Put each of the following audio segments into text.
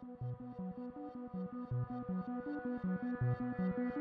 Thank you.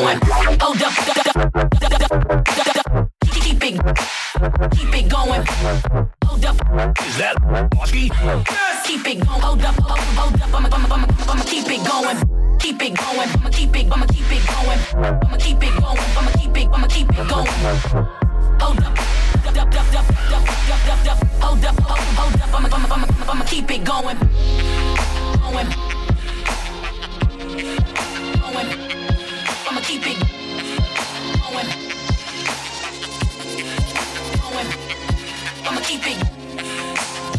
going. Hold up, keep it, keep it going. Hold up, is that Marky? Yes. Keep it going. Hold up, hold up, I'ma, I'ma, I'ma keep it going. Keep it going. I'ma keep it, I'ma keep it going. I'ma keep it going. I'ma keep it, I'ma keep it going. Hold up. Hold up, hold up, I'ma, I'ma, I'ma, I'ma keep it going. Going. Going keep it going. Going. I'ma keep it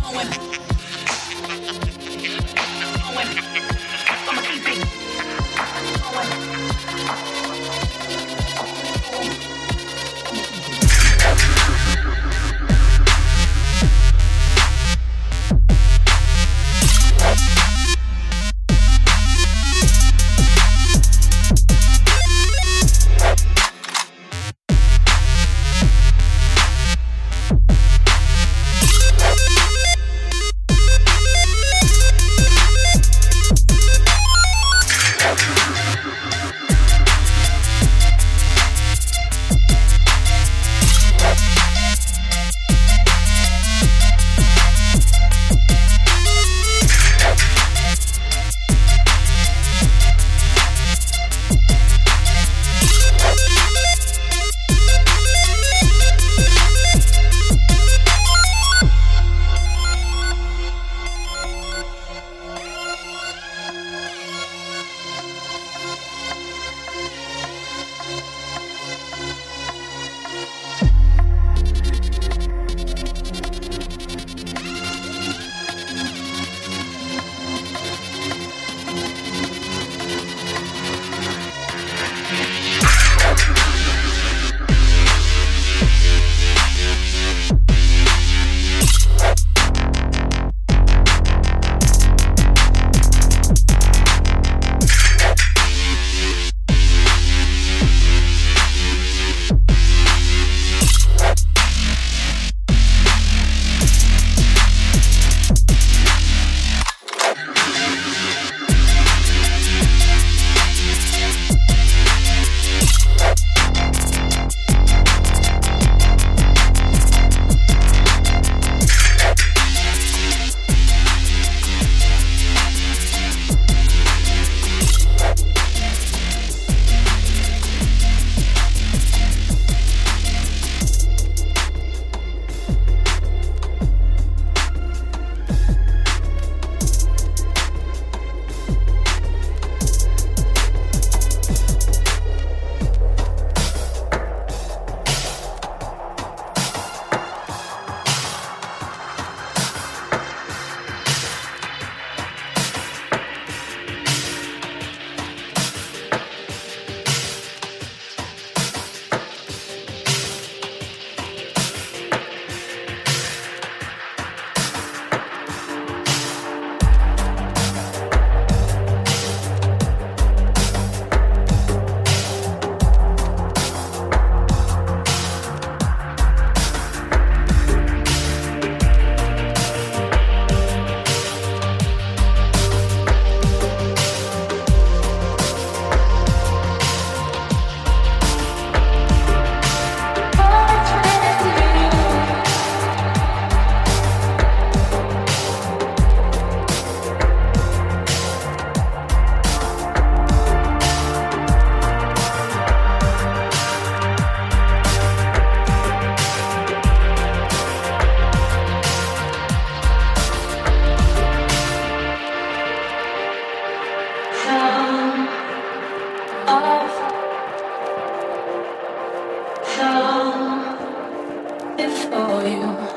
going. for you.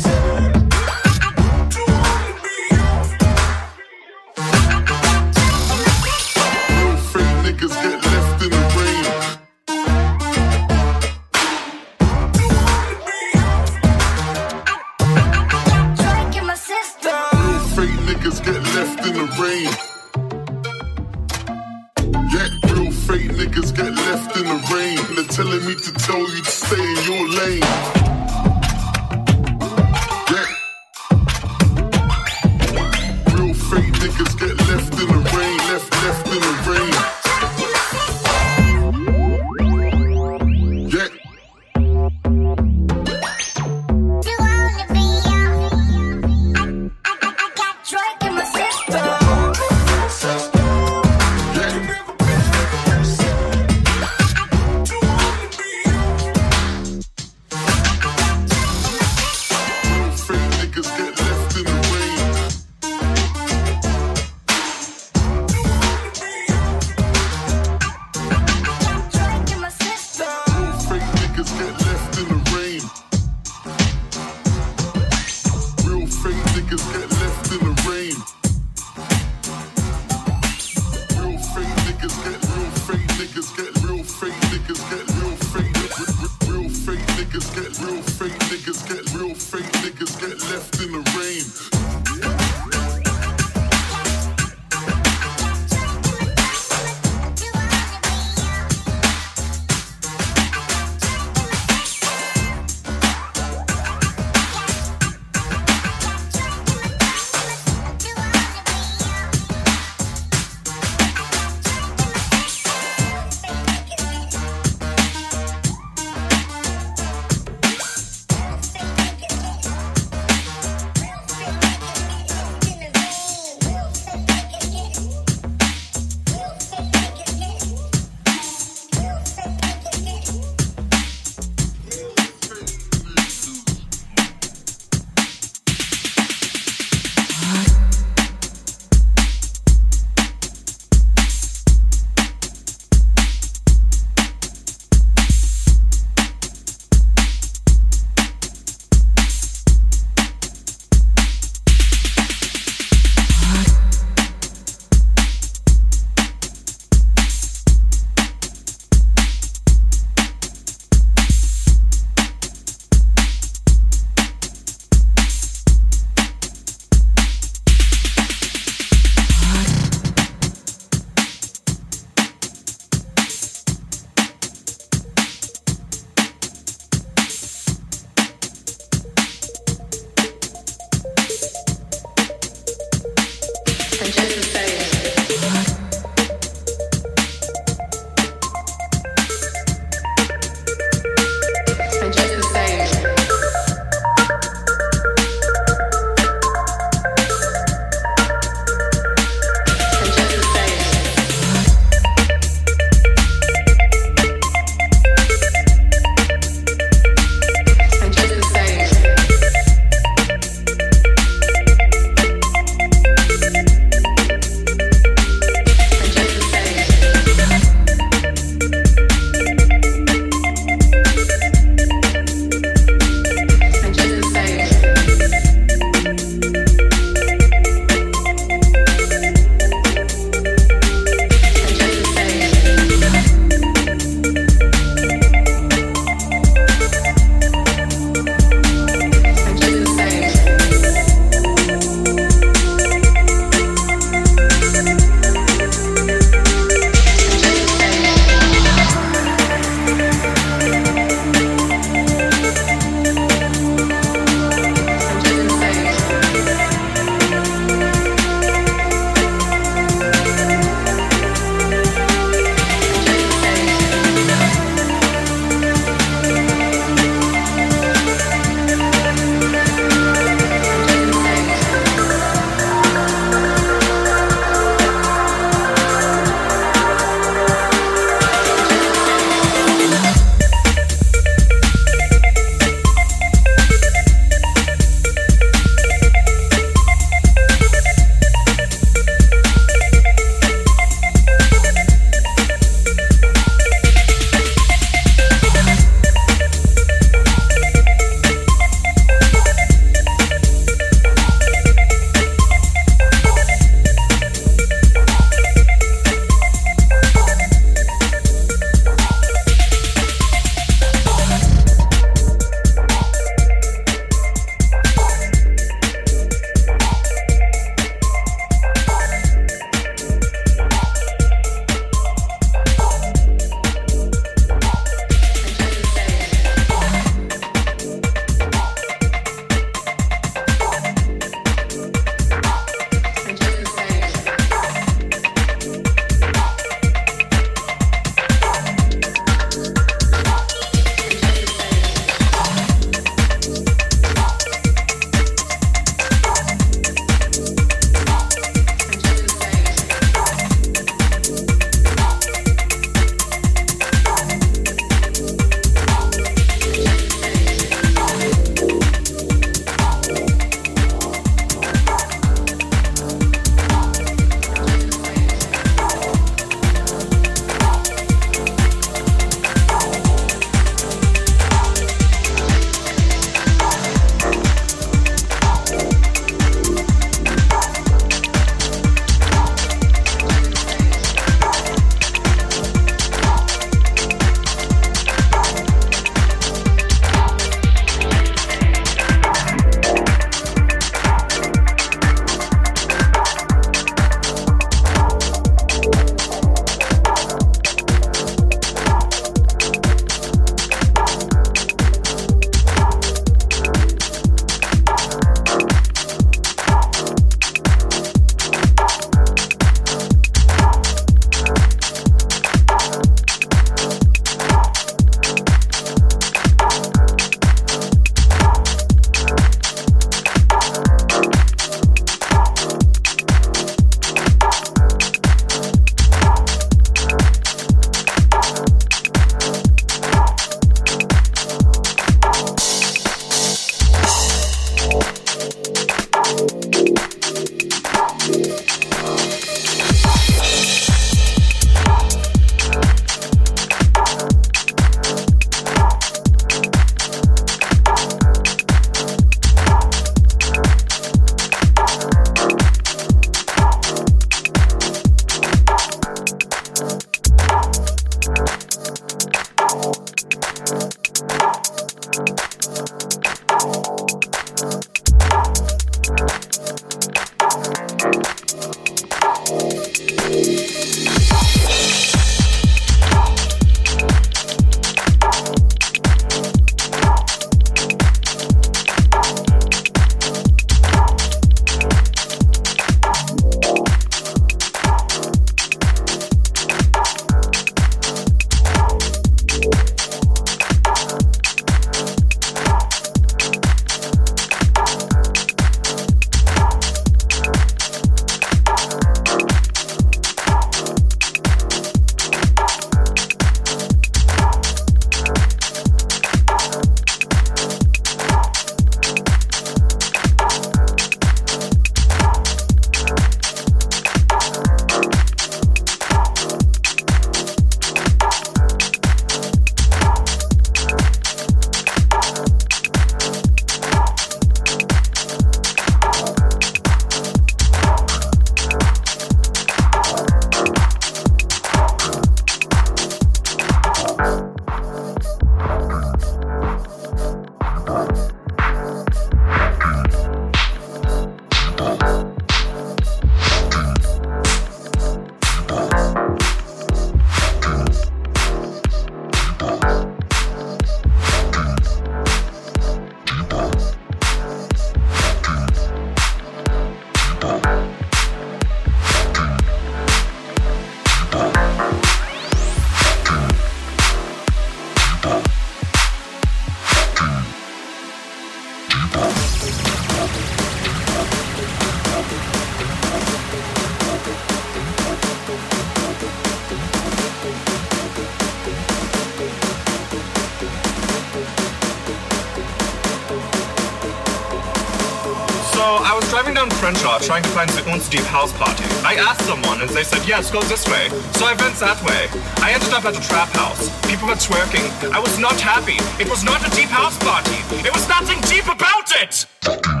Crenshaw trying to find Zoon's deep house party. I asked someone and they said, yes, go this way. So I went that way. I ended up at a trap house. People were twerking. I was not happy. It was not a deep house party. It was nothing deep about it!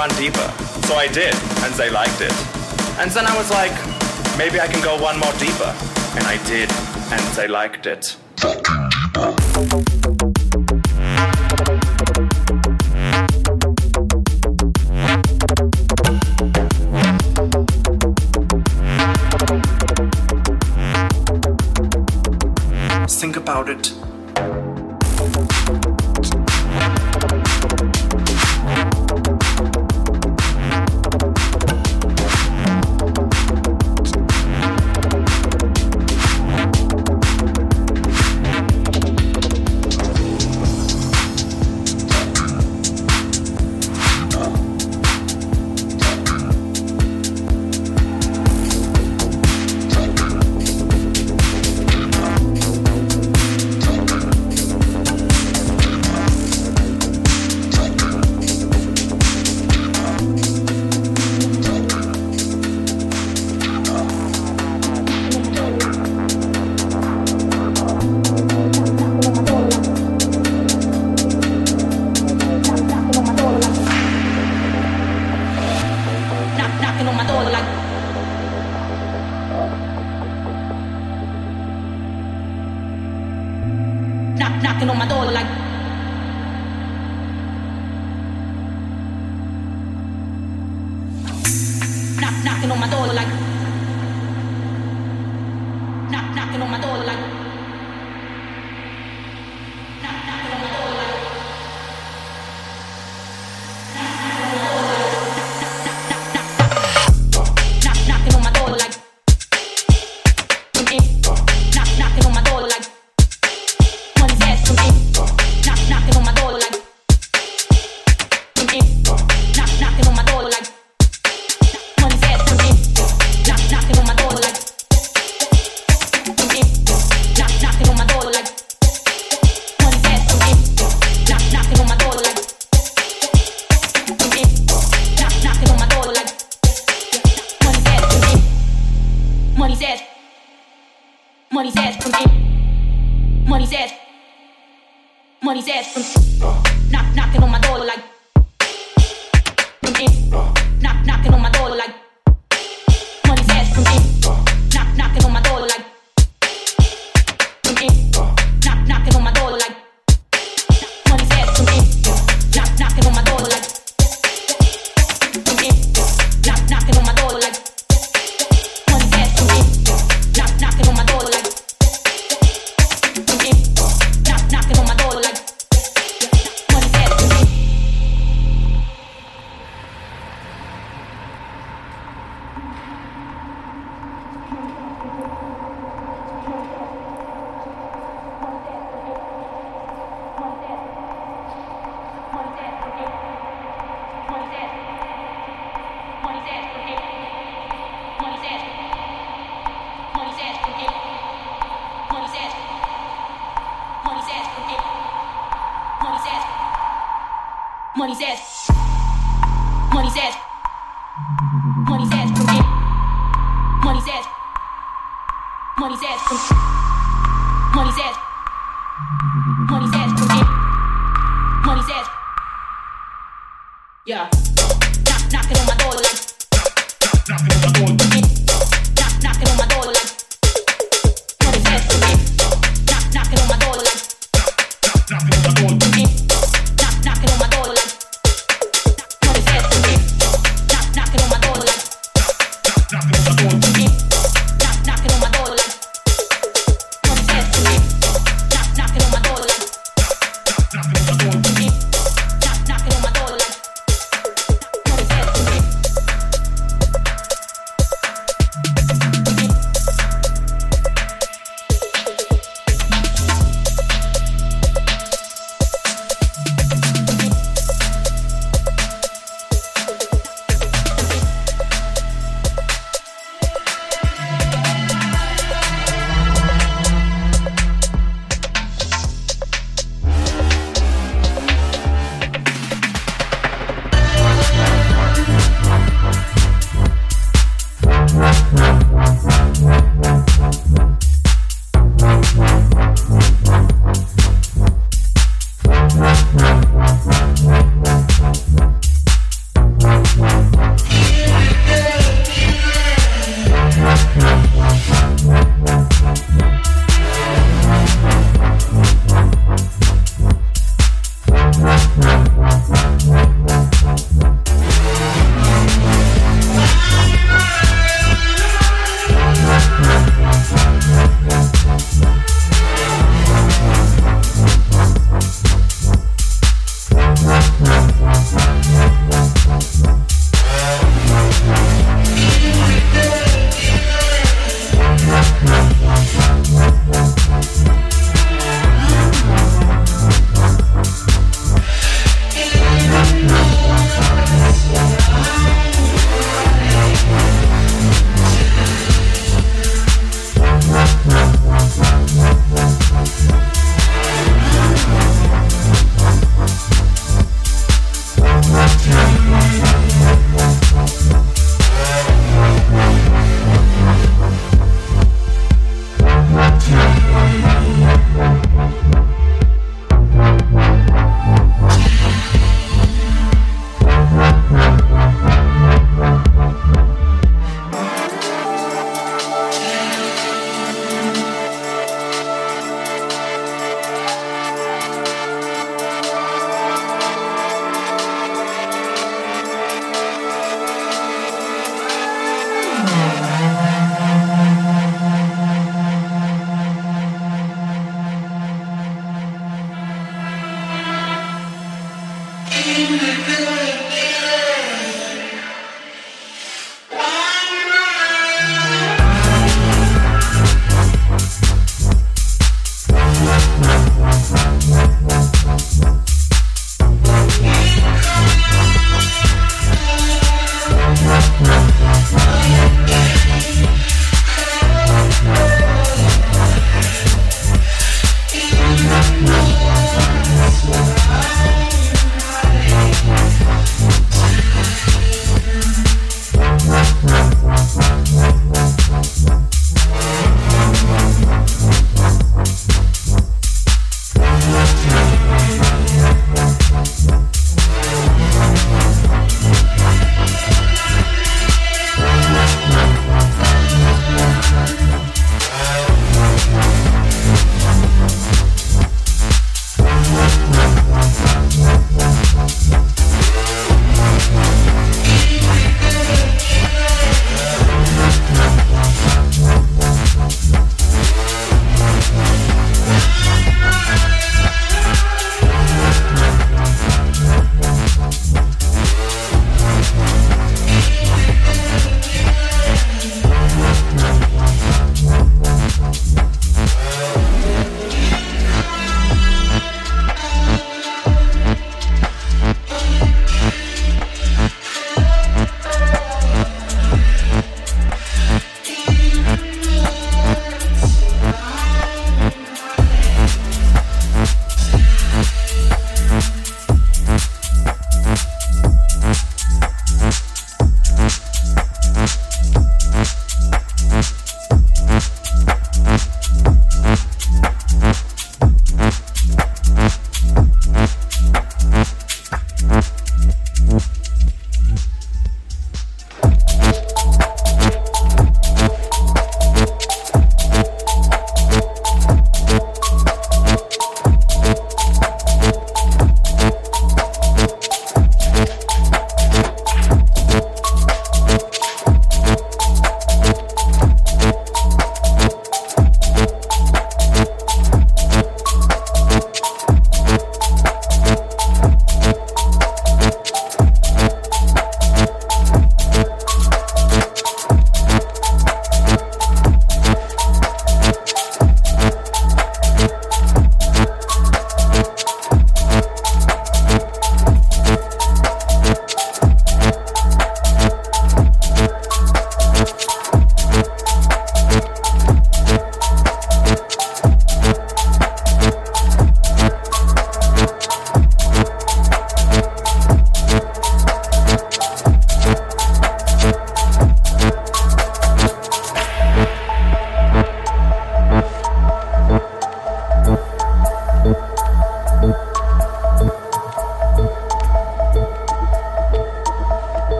One deeper. So I did, and they liked it. And then I was like, maybe I can go one more deeper. And I did, and they liked it.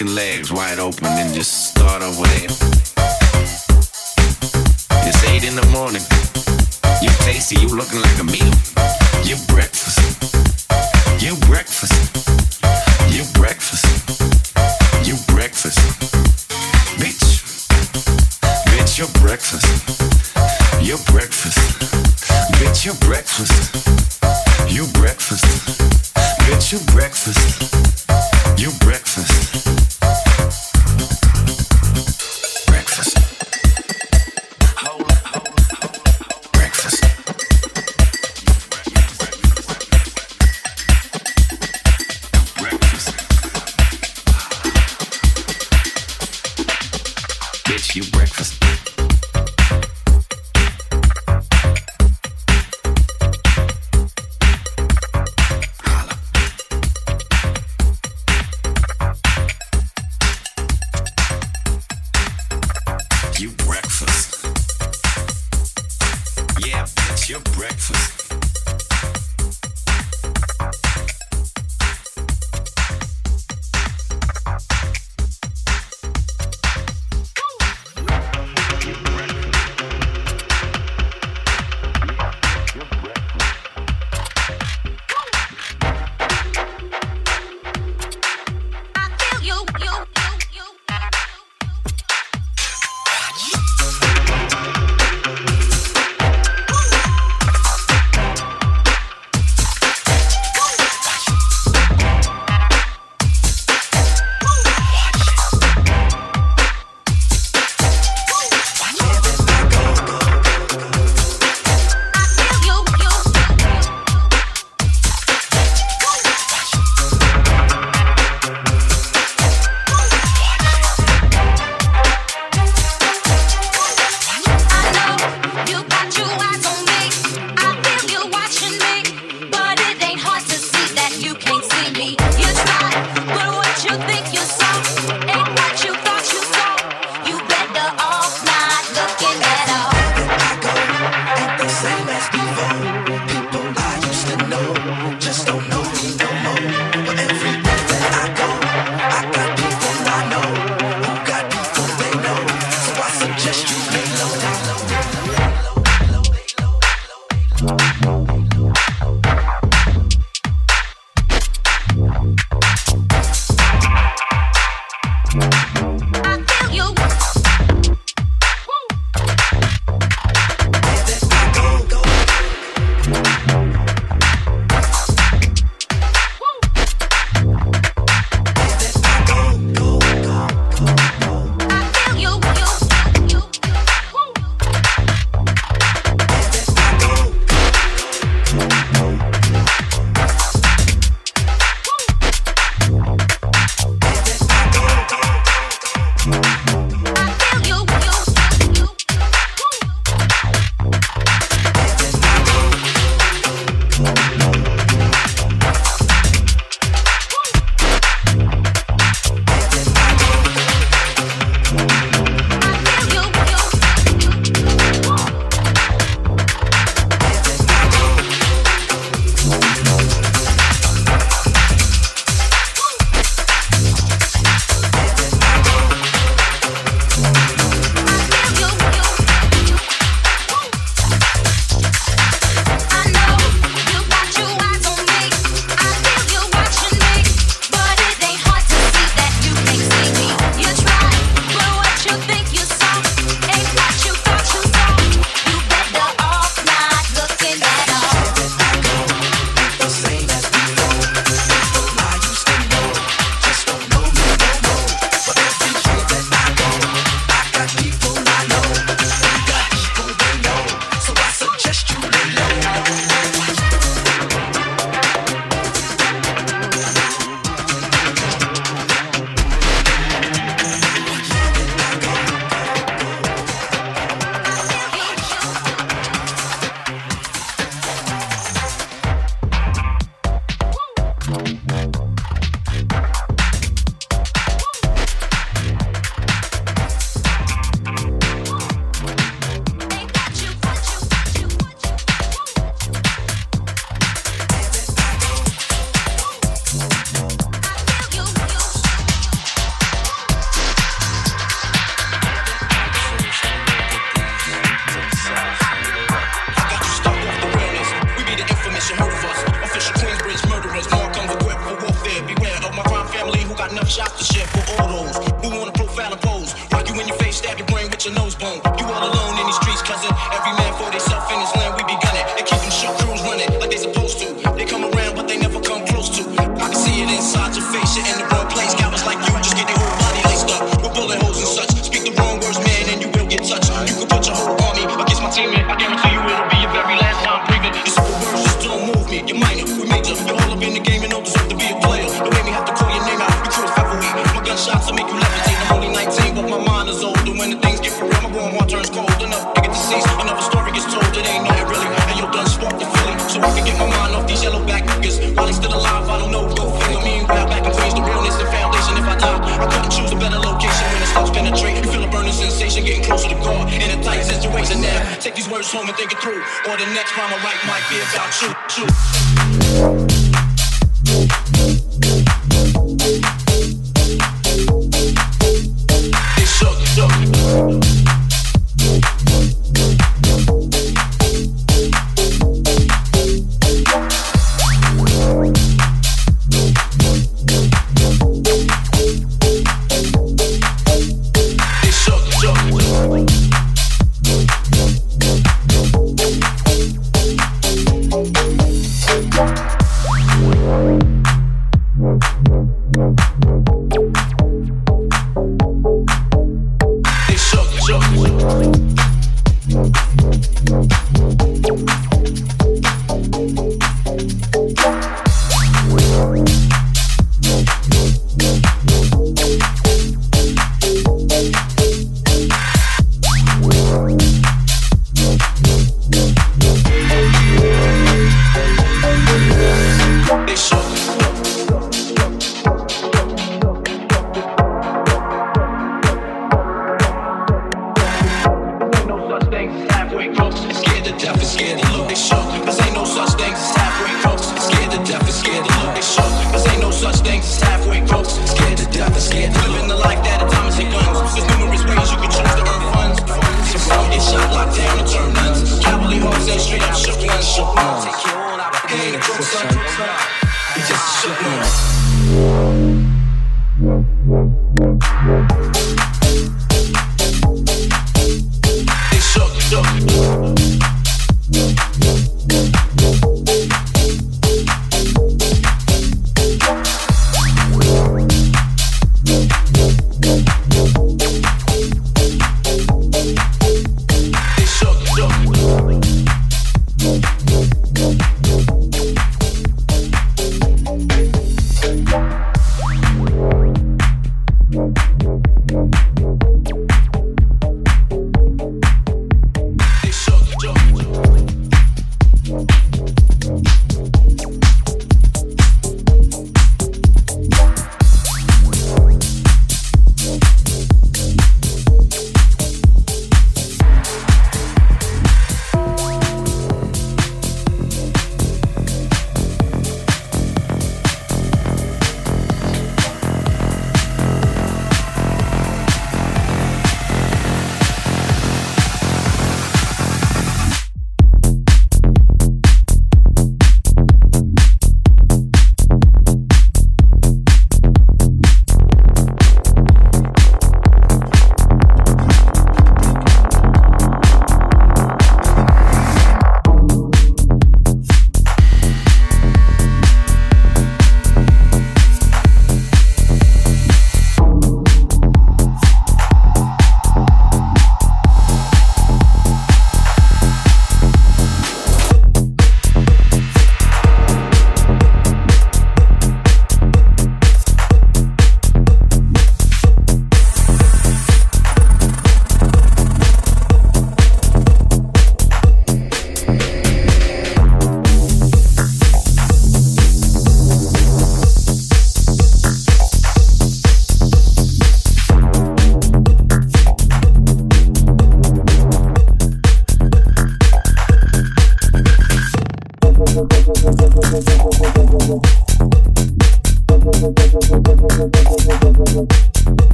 Chicken legs wide open and just start over there. It's eight in the morning. You tasty, you looking like a meal. You breakfast. You breakfast. You breakfast. You breakfast. Bitch. Bitch, your breakfast. Your breakfast. Bitch, your breakfast. You breakfast. Bitch, your breakfast. You breakfast.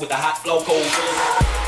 with the hot flow cold.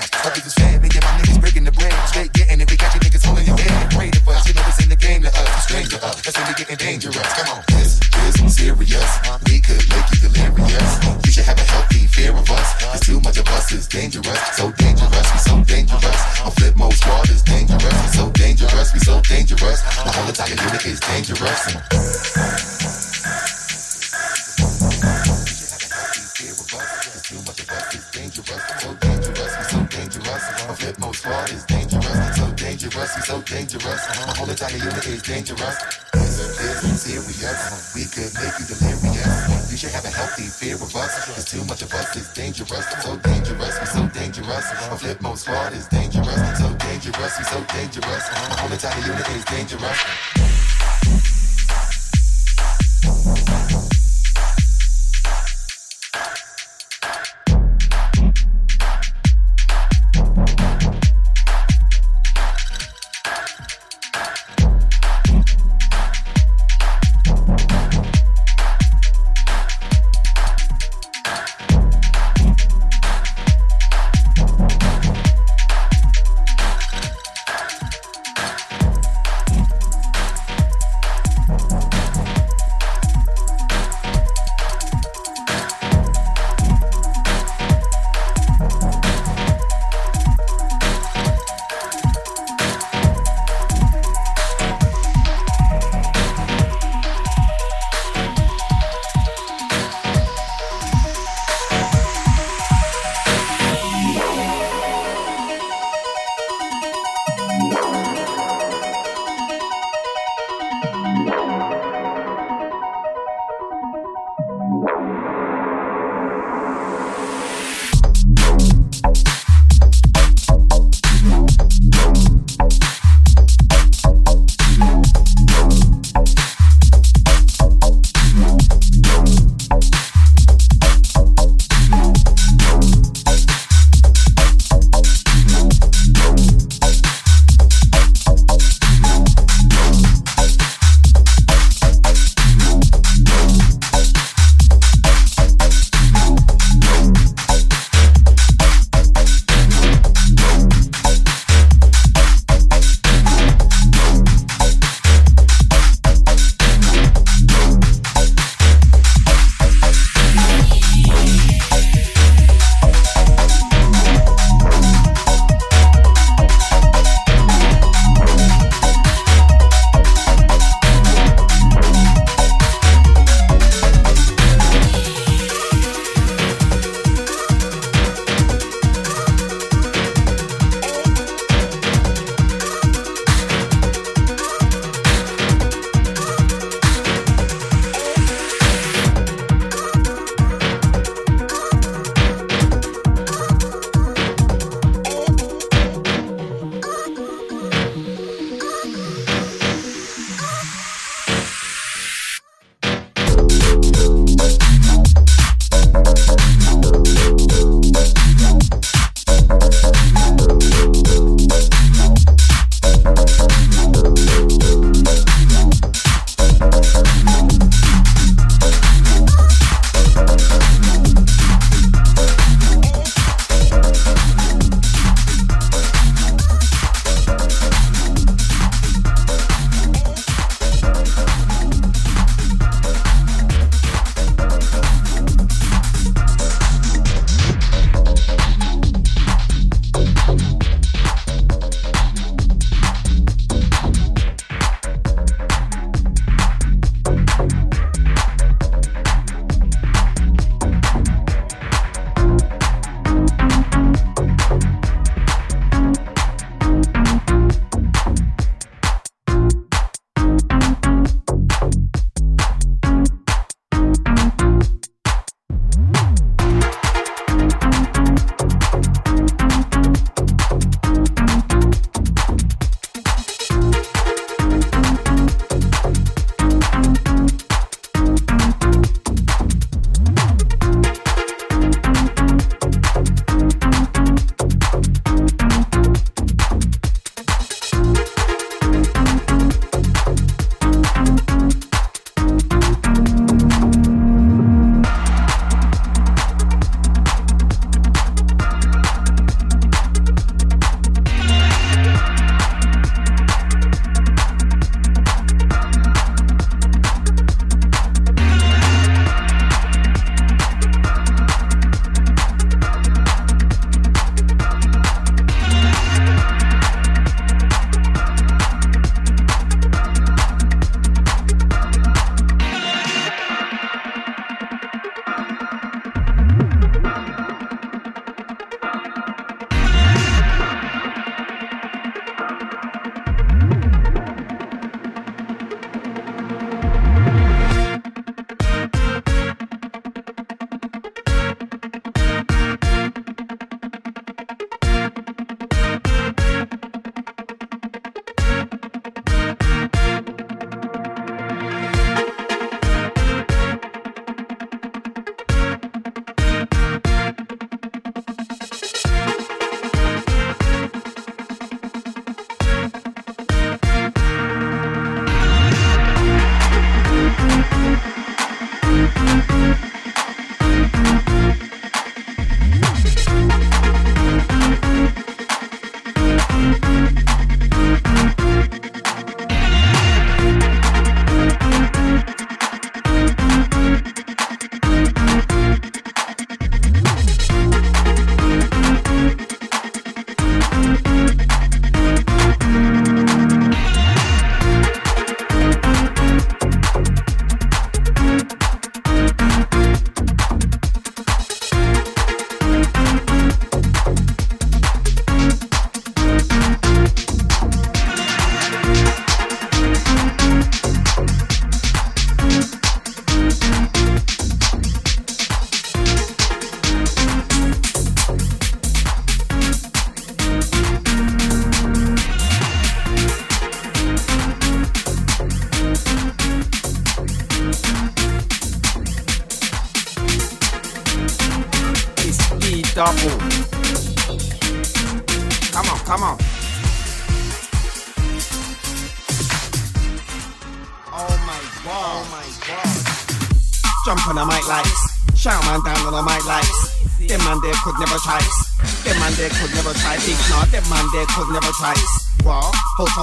fast. Fuck is me making my niggas breaking the bread. Straight getting it, we got you niggas holding your head. Waiting for us, you know this ain't the game to us. Stranger up, uh, that's when we getting dangerous. Come on, this is serious. dangerous, so dangerous, I'm so dangerous. My Flipmode Squad is dangerous, so dangerous, I'm so dangerous. My whole entire unit is dangerous.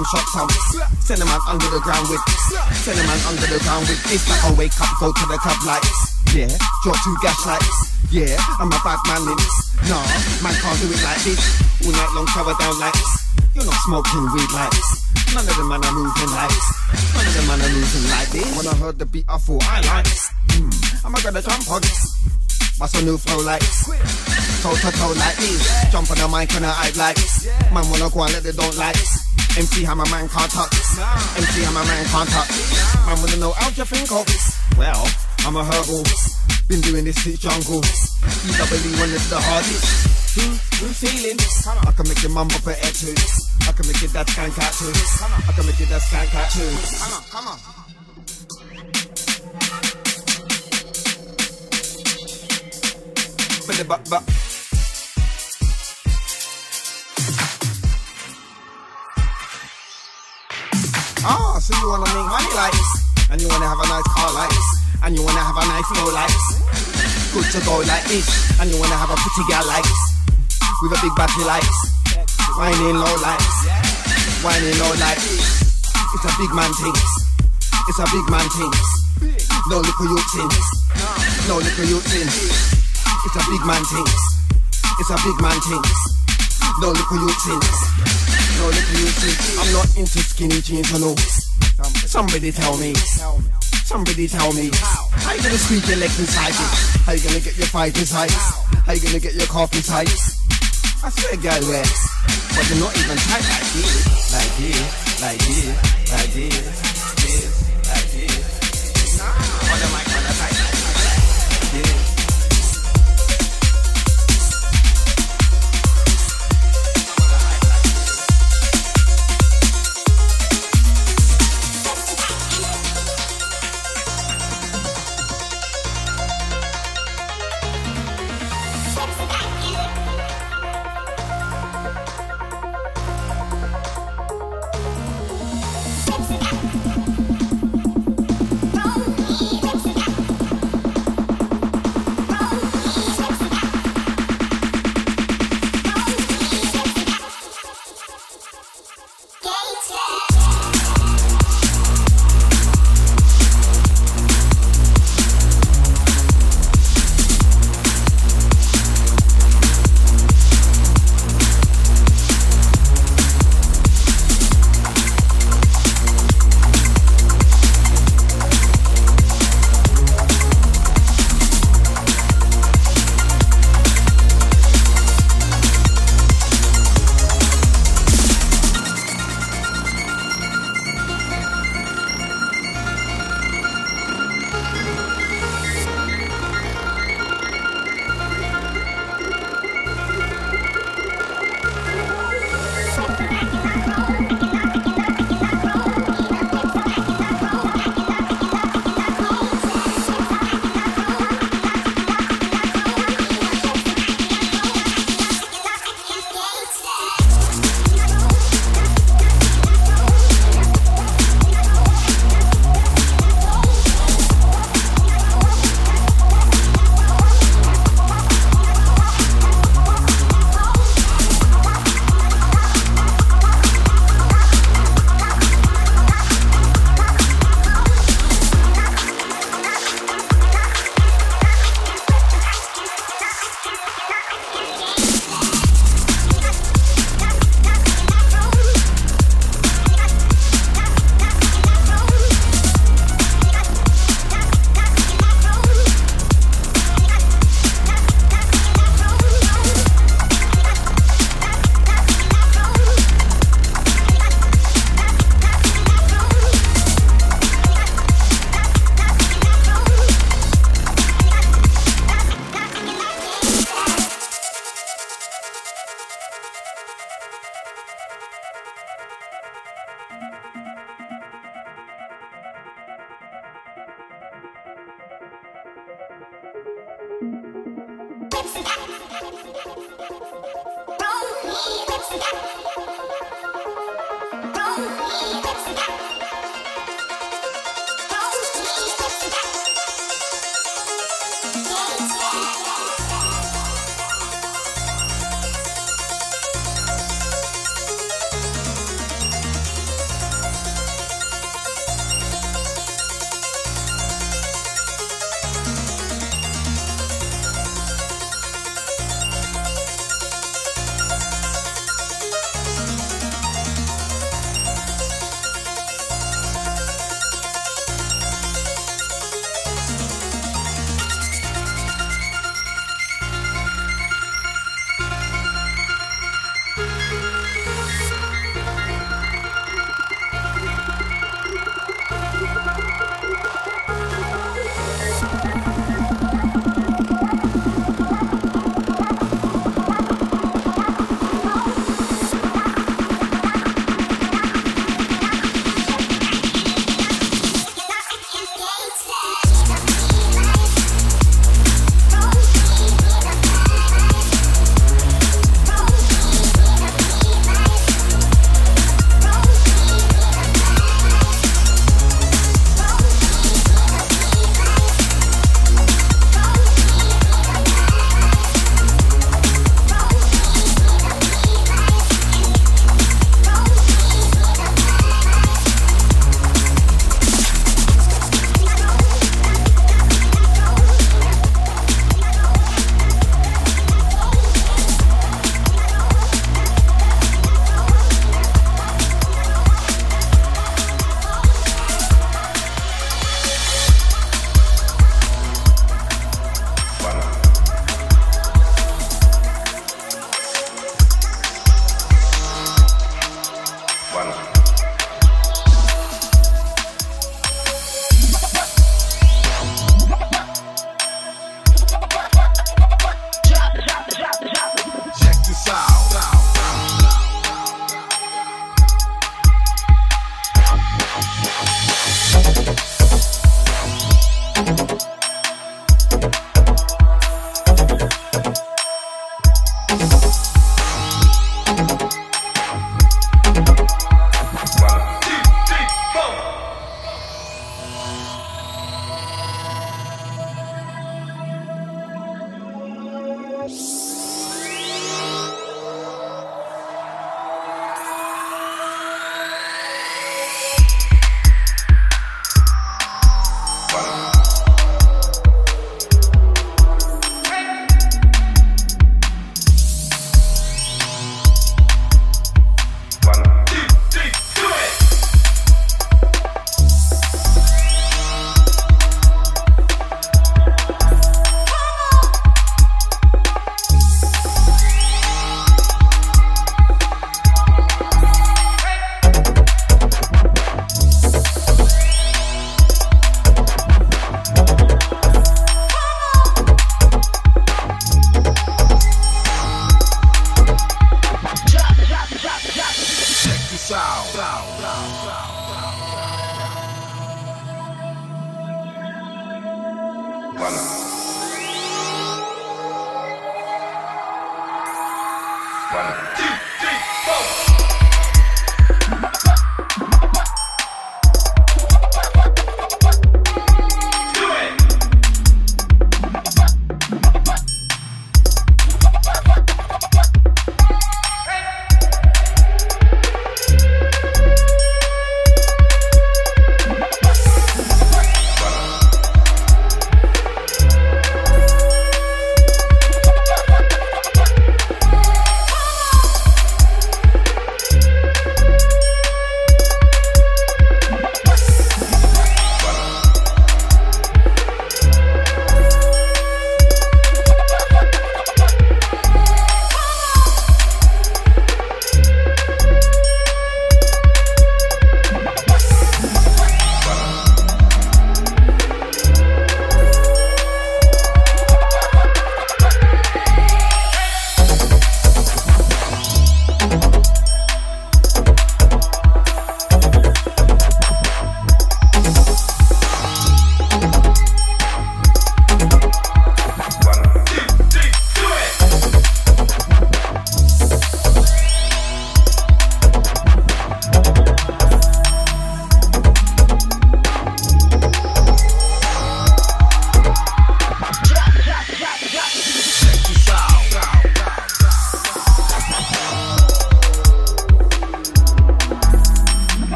Some shot some. Send a man under the ground with. Send a man under the ground with. It's like a wake up, go to the club lights. Yeah, draw two gas lights. Yeah, I'm a bad man in. Nah, man can't do it like this. All night long, cover down lights. You're not smoking weed lights. None of them man are moving lights. None of them man are moving like this. When I heard the beat, I thought I like. Hmm, I'm gonna jump on. What's a new flow like? Toe to toe like this. Jump on the mic and I act like. Man wanna go and let they don't like. MC how my man can't touch this. MC how my man can't touch this. Man wanna know how you think of this. Well, I'm a herbal. Been doing this since jungle. EWE when it's the hardest. Who, who feeling? I can make your mum up a head too. I can make your dad skank out too. I can make your dad skank out too. You wanna make money like this, and you wanna have a nice car like this, and you wanna have a nice flow like this. Good to go like this, and you wanna have a pretty girl like this, with a big battery like this, whining low like this, whining low like this. It's a big man thing. It's a big man thing. No little youth thing. No little youth thing. It's a big man thing. It's a big man thing. No little youth thing. No little youth thing. I'm not into skinny jeans, you know. Somebody tell me. Somebody tell me. How you gonna squeeze your legs inside it? How you gonna get your fight inside? How you gonna get your cough tight? I swear, girl, where? But you're not even tight like this, like this, like this, like this,